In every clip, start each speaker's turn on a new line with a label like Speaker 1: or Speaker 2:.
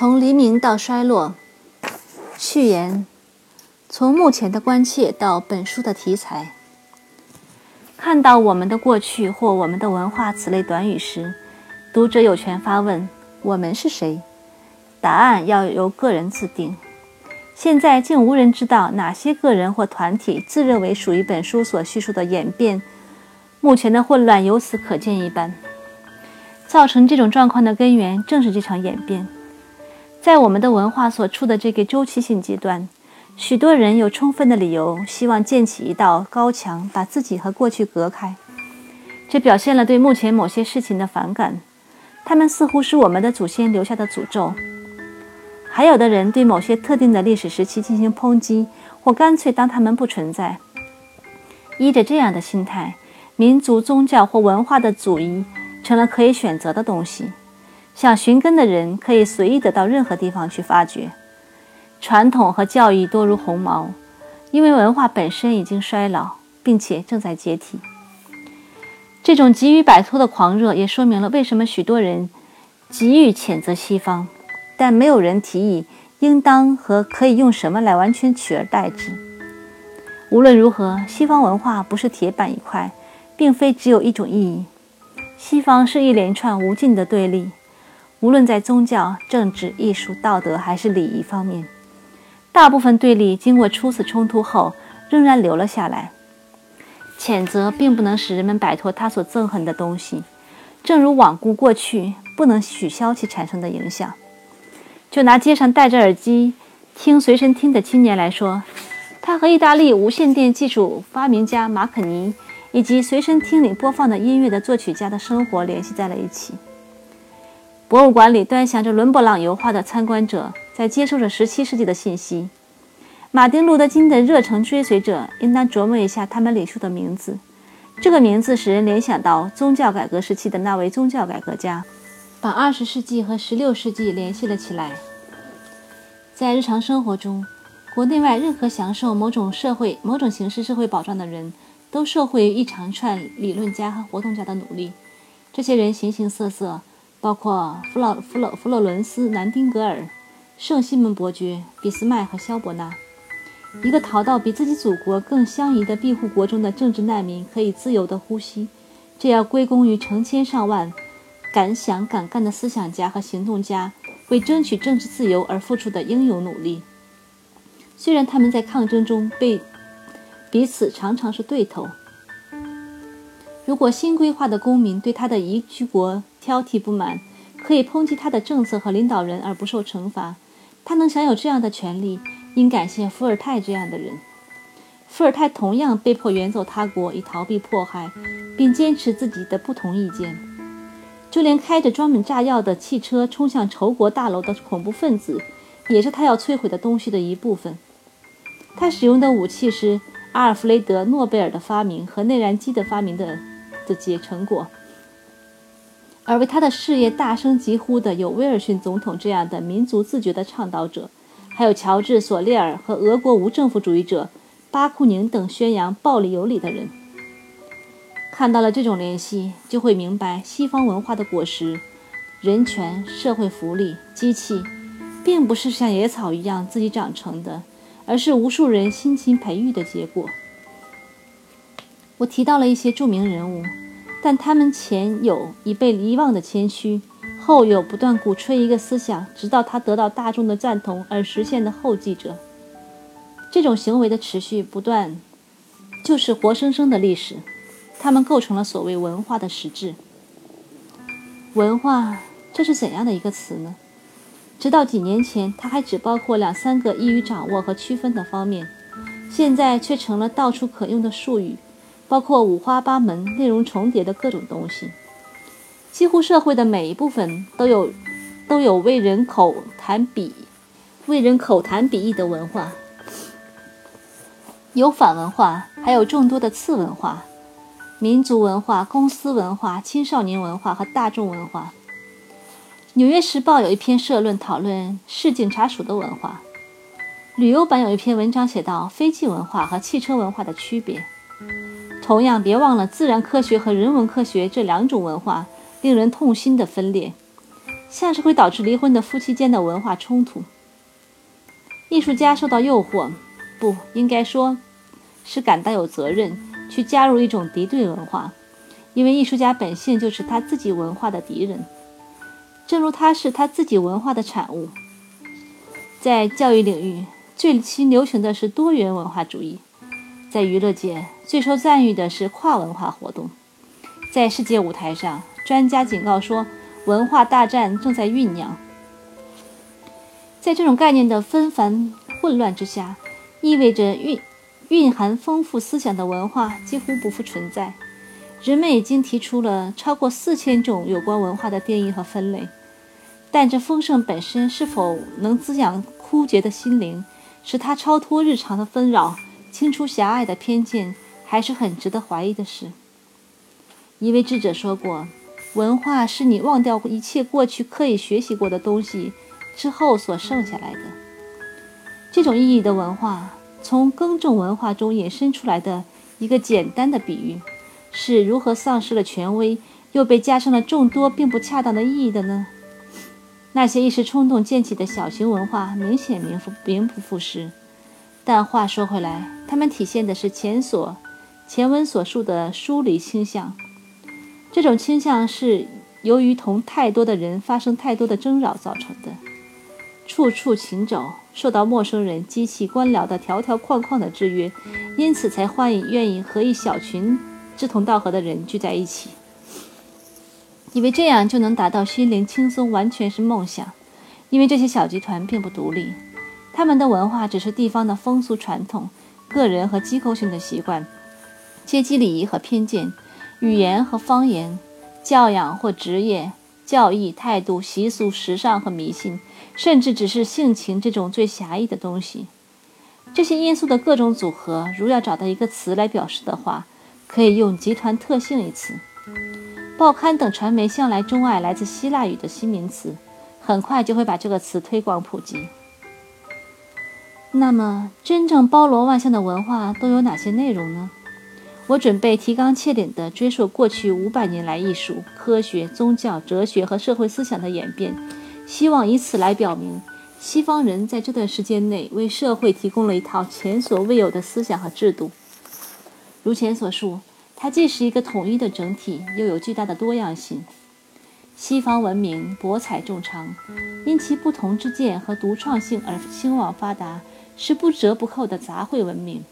Speaker 1: 从黎明到衰落。序言：从目前的关切到本书的题材。看到“我们的过去”或“我们的文化”此类短语时，读者有权发问：“我们是谁？”答案要由个人自定。现在竟无人知道哪些个人或团体自认为属于本书所叙述的演变。目前的混乱由此可见一斑。造成这种状况的根源正是这场演变。在我们的文化所处的这个周期性阶段，许多人有充分的理由希望建起一道高墙，把自己和过去隔开。这表现了对目前某些事情的反感，他们似乎是我们的祖先留下的诅咒。还有的人对某些特定的历史时期进行抨击，或干脆当他们不存在。依着这样的心态，民族、宗教或文化的祖遗成了可以选择的东西。想寻根的人可以随意地到任何地方去发掘。传统和教义多如鸿毛，因为文化本身已经衰老，并且正在解体。这种急于摆脱的狂热，也说明了为什么许多人急于谴责西方。但没有人提议应当和可以用什么来完全取而代之。无论如何，西方文化不是铁板一块，并非只有一种意义。西方是一连串无尽的对立，无论在宗教、政治、艺术、道德还是礼仪方面，大部分对立经过初次冲突后仍然留了下来。谴责并不能使人们摆脱他所憎恨的东西，正如罔顾过去不能取消其产生的影响。就拿街上戴着耳机听随身听的青年来说，他和意大利无线电技术发明家马可尼以及随身听里播放的音乐的作曲家的生活联系在了一起。博物馆里端详着伦勃朗油画的参观者在接收着17世纪的信息。马丁·路德·金的热诚追随者应当琢磨一下他们领袖的名字。这个名字使人联想到宗教改革时期的那位宗教改革家。把二十世纪和十六世纪联系了起来。在日常生活中，国内外任何享受某种社会、某种形式社会保障的人，都受惠于一长串理论家和活动家的努力。这些人形形色色，包括弗洛弗洛弗洛伦斯、南丁格尔、圣西门伯爵、俾斯麦和萧伯纳。一个逃到比自己祖国更相宜的庇护国中的政治难民可以自由地呼吸，这要归功于成千上万。敢想敢干的思想家和行动家为争取政治自由而付出的英勇努力。虽然他们在抗争中被彼此常常是对头。如果新规划的公民对他的移居国挑剔不满，可以抨击他的政策和领导人而不受惩罚。他能享有这样的权利，应感谢伏尔泰这样的人。伏尔泰同样被迫远走他国以逃避迫害，并坚持自己的不同意见。就连开着装满炸药的汽车冲向仇国大楼的恐怖分子，也是他要摧毁的东西的一部分。他使用的武器是阿尔弗雷德·诺贝尔的发明和内燃机的发明的的结成果。而为他的事业大声疾呼的有威尔逊总统这样的民族自觉的倡导者，还有乔治·索列尔和俄国无政府主义者巴库宁等宣扬暴力有理的人。看到了这种联系，就会明白西方文化的果实——人权、社会福利、机器，并不是像野草一样自己长成的，而是无数人辛勤培育的结果。我提到了一些著名人物，但他们前有已被遗忘的谦虚，后有不断鼓吹一个思想，直到他得到大众的赞同而实现的后继者。这种行为的持续不断，就是活生生的历史。他们构成了所谓文化的实质。文化，这是怎样的一个词呢？直到几年前，它还只包括两三个易于掌握和区分的方面，现在却成了到处可用的术语，包括五花八门、内容重叠的各种东西。几乎社会的每一部分都有都有为人口谈比为人口谈比义的文化，有反文化，还有众多的次文化。民族文化、公司文化、青少年文化和大众文化。《纽约时报》有一篇社论讨论市警察署的文化。旅游版有一篇文章写到飞机文化和汽车文化的区别。同样，别忘了自然科学和人文科学这两种文化令人痛心的分裂。像是会导致离婚的夫妻间的文化冲突。艺术家受到诱惑，不应该说是感到有责任去加入一种敌对文化，因为艺术家本性就是他自己文化的敌人，正如他是他自己文化的产物。在教育领域，最新流行的是多元文化主义；在娱乐界，最受赞誉的是跨文化活动。在世界舞台上，专家警告说，文化大战正在酝酿。在这种概念的纷繁混乱之下，意味着蕴蕴含丰富思想的文化几乎不复存在。人们已经提出了超过四千种有关文化的定义和分类，但这丰盛本身是否能滋养枯竭的心灵，使它超脱日常的纷扰，清除狭隘的偏见，还是很值得怀疑的事。一位智者说过：“文化是你忘掉一切过去刻意学习过的东西。”之后所剩下来的这种意义的文化，从耕种文化中引申出来的一个简单的比喻，是如何丧失了权威，又被加上了众多并不恰当的意义的呢？那些一时冲动建起的小型文化，明显名不名不副实。但话说回来，它们体现的是前所前文所述的疏离倾向。这种倾向是由于同太多的人发生太多的争扰造成的。处处行走，受到陌生人、机器、官僚的条条框框的制约，因此才欢迎愿意和一小群志同道合的人聚在一起，以为这样就能达到心灵轻松，完全是梦想。因为这些小集团并不独立，他们的文化只是地方的风俗传统、个人和机构性的习惯、阶级礼仪和偏见、语言和方言、教养或职业、教义、态度、习俗、时尚和迷信。甚至只是性情这种最狭义的东西，这些因素的各种组合，如要找到一个词来表示的话，可以用“集团特性”一词。报刊等传媒向来钟爱来自希腊语的新名词，很快就会把这个词推广普及。那么，真正包罗万象的文化都有哪些内容呢？我准备提纲挈领地追溯过去五百年来艺术、科学、宗教、哲学和社会思想的演变。希望以此来表明，西方人在这段时间内为社会提供了一套前所未有的思想和制度。如前所述，它既是一个统一的整体，又有巨大的多样性。西方文明博采众长，因其不同之见和独创性而兴旺发达，是不折不扣的杂烩文明。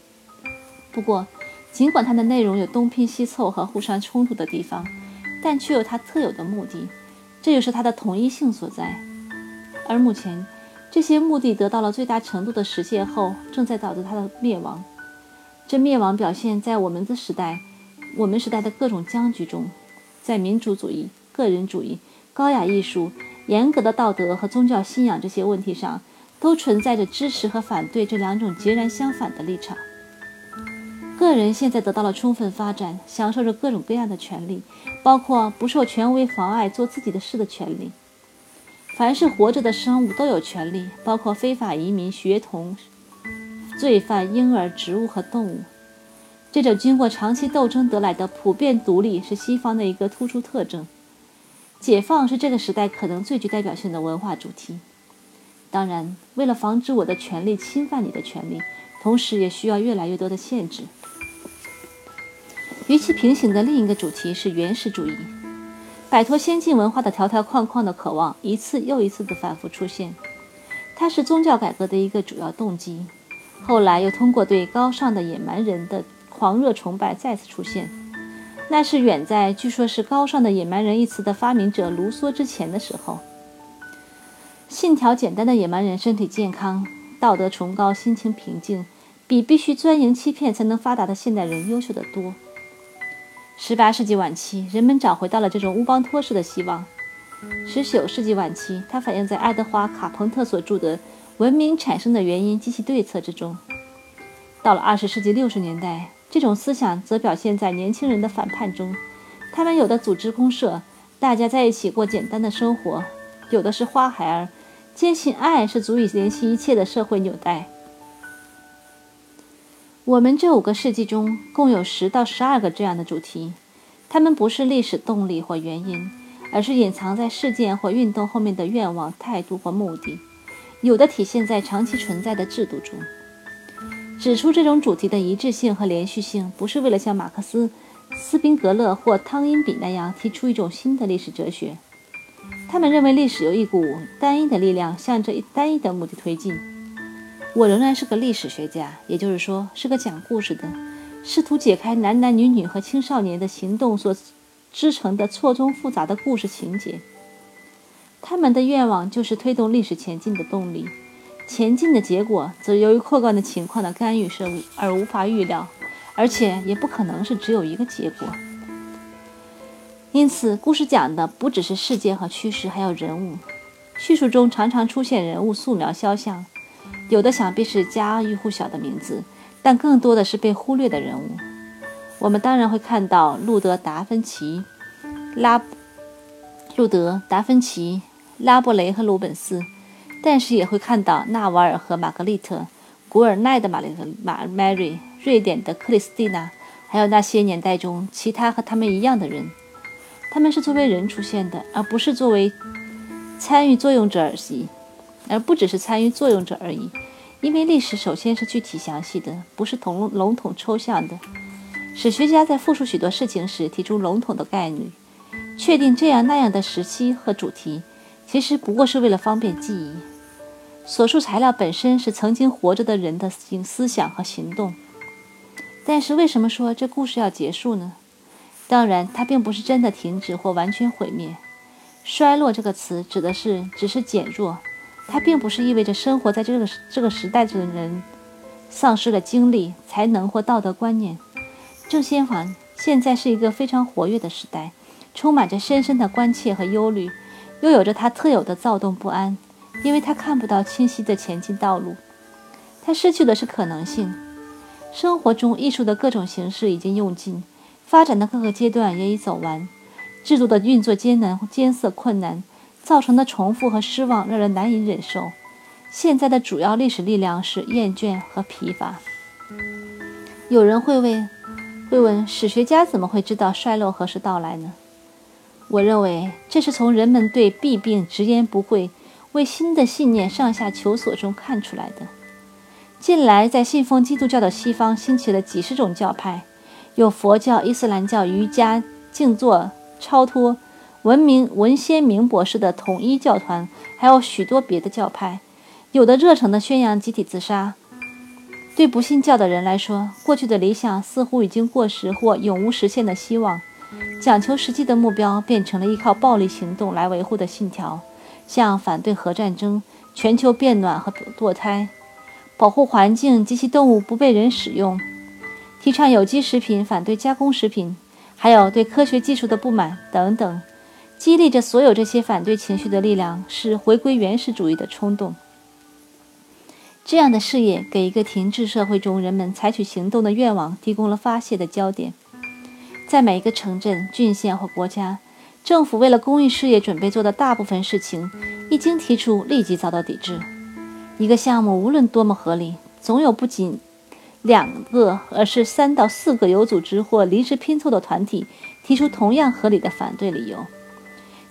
Speaker 1: 不过，尽管它的内容有东拼西凑和互相冲突的地方，但却有它特有的目的，这就是它的统一性所在。而目前，这些目的得到了最大程度的实现后，正在导致它的灭亡。这灭亡表现在我们的时代，我们时代的各种僵局中，在民主主义、个人主义、高雅艺术、严格的道德和宗教信仰这些问题上，都存在着支持和反对这两种截然相反的立场。个人现在得到了充分发展，享受着各种各样的权利，包括不受权威妨碍做自己的事的权利。凡是活着的生物都有权利，包括非法移民、学童、罪犯、婴儿、植物和动物。这种经过长期斗争得来的普遍独立是西方的一个突出特征。解放是这个时代可能最具代表性的文化主题。当然，为了防止我的权利侵犯你的权利，同时也需要越来越多的限制。与其平行的另一个主题是原始主义。摆脱先进文化的条条框框的渴望，一次又一次的反复出现。它是宗教改革的一个主要动机。后来又通过对高尚的野蛮人的狂热崇拜再次出现。那是远在据说是“高尚的野蛮人”一词的发明者卢梭之前的时候。信条简单的野蛮人身体健康、道德崇高、心情平静，比必须钻营欺骗才能发达的现代人优秀得多。十八世纪晚期，人们找回到了这种乌邦托式的希望。十九世纪晚期，它反映在爱德华·卡彭特所著的《文明产生的原因及其对策》之中。到了二十世纪六十年代，这种思想则表现在年轻人的反叛中。他们有的组织公社，大家在一起过简单的生活；有的是花孩儿，坚信爱是足以联系一切的社会纽带。我们这五个世纪中共有十到十二个这样的主题，它们不是历史动力或原因，而是隐藏在事件或运动后面的愿望、态度或目的，有的体现在长期存在的制度中。指出这种主题的一致性和连续性，不是为了像马克思、斯宾格勒或汤因比那样提出一种新的历史哲学。他们认为历史由一股单一的力量向着单一的目的推进。我仍然是个历史学家，也就是说，是个讲故事的，试图解开男男女女和青少年的行动所织成的错综复杂的故事情节。他们的愿望就是推动历史前进的动力。前进的结果，则由于客观的情况的干预是而无法预料，而且也不可能是只有一个结果。因此，故事讲的不只是事件和趋势，还有人物。叙述中常常出现人物素描肖像，有的想必是家喻户晓的名字，但更多的是被忽略的人物。我们当然会看到路德·达芬奇、拉路德·达芬奇、拉布雷和鲁本斯。但是也会看到纳瓦尔和玛格丽特，古尔奈的玛丽玛 Mary，瑞典的克里斯蒂娜，还有那些年代中其他和他们一样的人。他们是作为人出现的，而不是作为参与作用者而已，而不只是参与作用者而已。因为历史首先是具体详细的，不是统笼统抽象的。史学家在复述许多事情时提出笼统的概率，确定这样那样的时期和主题。其实不过是为了方便记忆。所述材料本身是曾经活着的人的思思想和行动。但是为什么说这故事要结束呢？当然，它并不是真的停止或完全毁灭。衰落这个词指的是只是减弱，它并不是意味着生活在这个这个时代的人丧失了精力、才能或道德观念。正相反，现在是一个非常活跃的时代，充满着深深的关切和忧虑。又有着他特有的躁动不安，因为他看不到清晰的前进道路。他失去的是可能性。生活中艺术的各种形式已经用尽，发展的各个阶段也已走完。制度的运作艰难艰涩困难，造成的重复和失望让人难以忍受。现在的主要历史力量是厌倦和疲乏。有人会问：会问史学家怎么会知道衰落何时到来呢？我认为这是从人们对弊病直言不讳、为新的信念上下求索中看出来的。近来，在信奉基督教的西方兴起了几十种教派，有佛教、伊斯兰教、瑜伽、静坐、超脱、文明文先明博士的统一教团，还有许多别的教派，有的热诚地宣扬集体自杀。对不信教的人来说，过去的理想似乎已经过时或永无实现的希望。讲求实际的目标变成了依靠暴力行动来维护的信条，像反对核战争、全球变暖和堕胎、保护环境及其动物不被人使用、提倡有机食品、反对加工食品，还有对科学技术的不满等等。激励着所有这些反对情绪的力量是回归原始主义的冲动。这样的事业给一个停滞社会中人们采取行动的愿望提供了发泄的焦点。在每一个城镇、郡县或国家，政府为了公益事业准备做的大部分事情，一经提出，立即遭到抵制。一个项目无论多么合理，总有不仅两个，而是三到四个有组织或临时拼凑的团体提出同样合理的反对理由。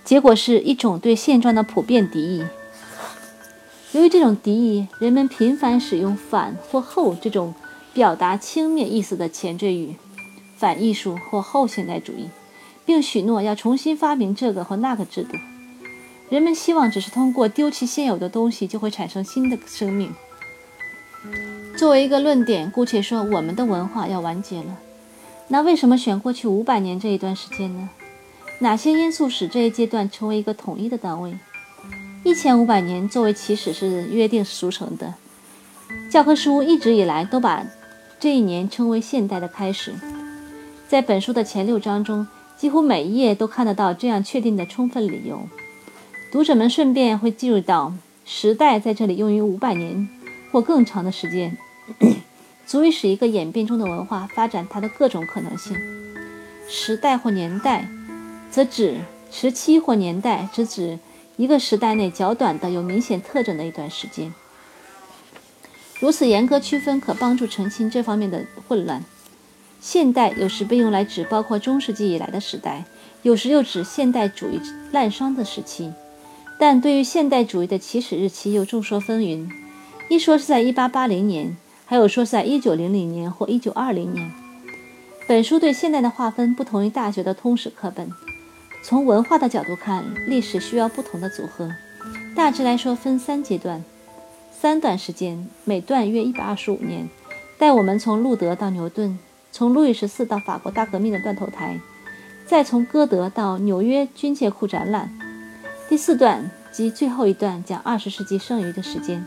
Speaker 1: 结果是一种对现状的普遍敌意。由于这种敌意，人们频繁使用“反”或“后”这种表达轻蔑意思的前缀语。反艺术或后现代主义，并许诺要重新发明这个或那个制度。人们希望只是通过丢弃现有的东西，就会产生新的生命。作为一个论点，姑且说我们的文化要完结了。那为什么选过去五百年这一段时间呢？哪些因素使这一阶段成为一个统一的单位？一千五百年作为起始是约定俗成的，教科书一直以来都把这一年称为现代的开始。在本书的前六章中，几乎每一页都看得到这样确定的充分理由。读者们顺便会进入到时代，在这里用于五百年或更长的时间，足以使一个演变中的文化发展它的各种可能性。时代或年代，则指时期或年代，只指一个时代内较短的有明显特征的一段时间。如此严格区分，可帮助澄清这方面的混乱。现代有时被用来指包括中世纪以来的时代，有时又指现代主义滥觞的时期。但对于现代主义的起始日期又众说纷纭，一说是在1880年，还有说是在1900年或1920年。本书对现代的划分不同于大学的通史课本。从文化的角度看，历史需要不同的组合。大致来说，分三阶段，三段时间，每段约125年，带我们从路德到牛顿，从路易十四到法国大革命的断头台，再从歌德到纽约军械库展览。第四段及最后一段，讲二十世纪剩余的时间。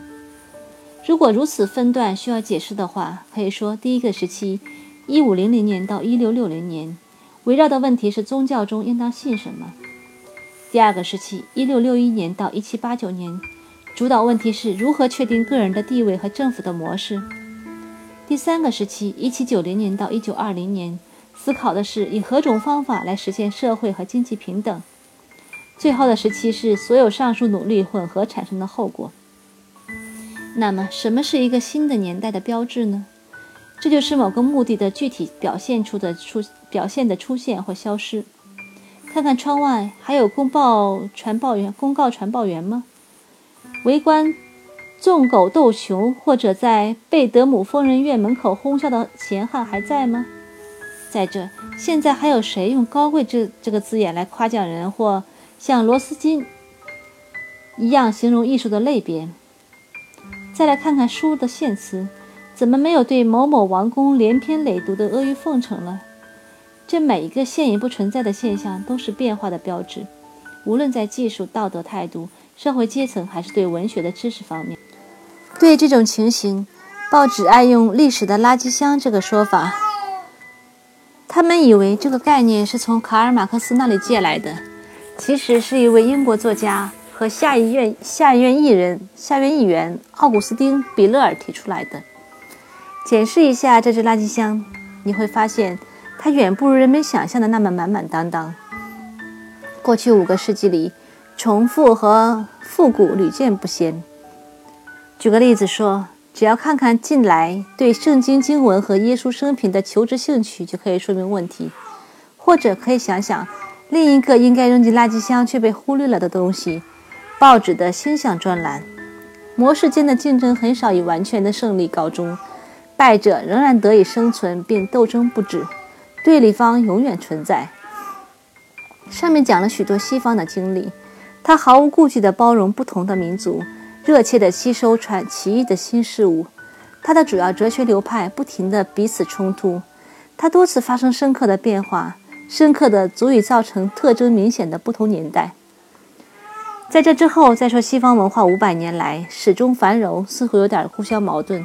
Speaker 1: 如果如此分段需要解释的话，可以说第一个时期，1500年到1660年。围绕的问题是宗教中应当信什么。第二个时期，一六六一年到一七八九年，主导问题是如何确定个人的地位和政府的模式。第三个时期，一七九零年到一九二零年，思考的是以何种方法来实现社会和经济平等。最后的时期是所有上述努力混合产生的后果。那么，什么是一个新的年代的标志呢？这就是某个目的的具体表现出的出表现的出现或消失。看看窗外，还有公报传报员、公告传报员吗？围观纵狗斗熊或者在贝德姆疯人院门口哄笑的闲汉还在吗？再者，现在还有谁用“高贵”这这个字眼来夸奖人，或像罗斯金一样形容艺术的类别？再来看看书的献词。怎么没有对某某王公连篇累牍的阿谀奉承了？这每一个现已不存在的现象，都是变化的标志，无论在技术、道德态度、社会阶层，还是对文学的知识方面。对这种情形，报纸爱用“历史的垃圾箱”这个说法。他们以为这个概念是从卡尔·马克思那里借来的，其实是一位英国作家和下议院下议院议人、下院议员奥古斯丁·比勒尔提出来的。检视一下这只垃圾箱，你会发现它远不如人们想象的那么满满当当。过去五个世纪里，重复和复古屡见不鲜。举个例子说，只要看看近来对圣经经文和耶稣生平的求知兴趣，就可以说明问题。或者可以想想另一个应该扔进垃圾箱却被忽略了的东西——报纸的星象专栏。模式间的竞争很少以完全的胜利告终。败者仍然得以生存，并斗争不止，对立方永远存在。上面讲了许多西方的经历，他毫无顾忌地包容不同的民族，热切地吸收传奇异的新事物。他的主要哲学流派不停地彼此冲突，他多次发生深刻的变化，深刻的足以造成特征明显的不同年代。在这之后再说西方文化五百年来始终繁荣，似乎有点互相矛盾。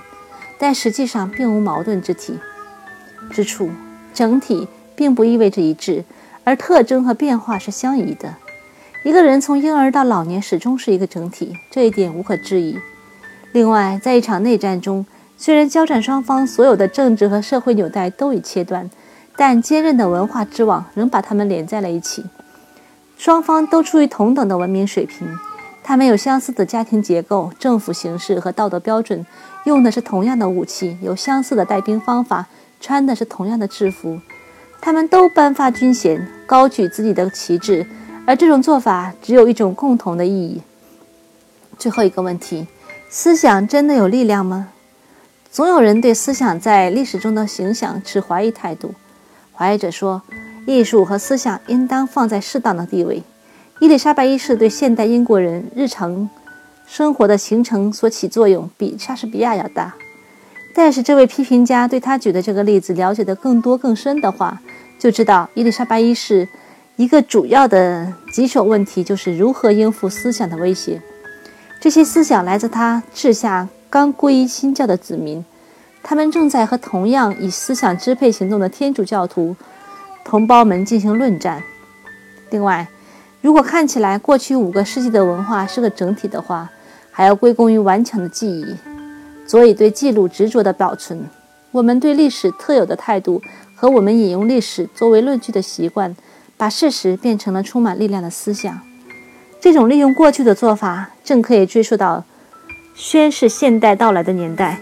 Speaker 1: 但实际上并无矛盾之体之处，整体并不意味着一致，而特征和变化是相宜的。一个人从婴儿到老年始终是一个整体，这一点无可置疑。另外，在一场内战中，虽然交战双方所有的政治和社会纽带都已切断，但坚韧的文化之网仍把它们连在了一起。双方都处于同等的文明水平，他们有相似的家庭结构、政府形式和道德标准。用的是同样的武器，有相似的带兵方法，穿的是同样的制服，他们都颁发军衔，高举自己的旗帜，而这种做法只有一种共同的意义。最后一个问题：思想真的有力量吗？总有人对思想在历史中的形象持怀疑态度。怀疑者说，艺术和思想应当放在适当的地位。伊丽莎白一世对现代英国人日常。生活的形成所起作用比莎士比亚要大，但是这位批评家对他举的这个例子了解的更多更深的话，就知道伊丽莎白一世一个主要的棘手问题就是如何应付思想的威胁。这些思想来自他治下刚皈依新教的子民，他们正在和同样以思想支配行动的天主教徒同胞们进行论战。另外，如果看起来过去五个世纪的文化是个整体的话，还要归功于顽强的记忆，所以对记录执着的保存。我们对历史特有的态度和我们引用历史作为论据的习惯，把事实变成了充满力量的思想。这种利用过去的做法，正可以追溯到宣示现代到来的年代。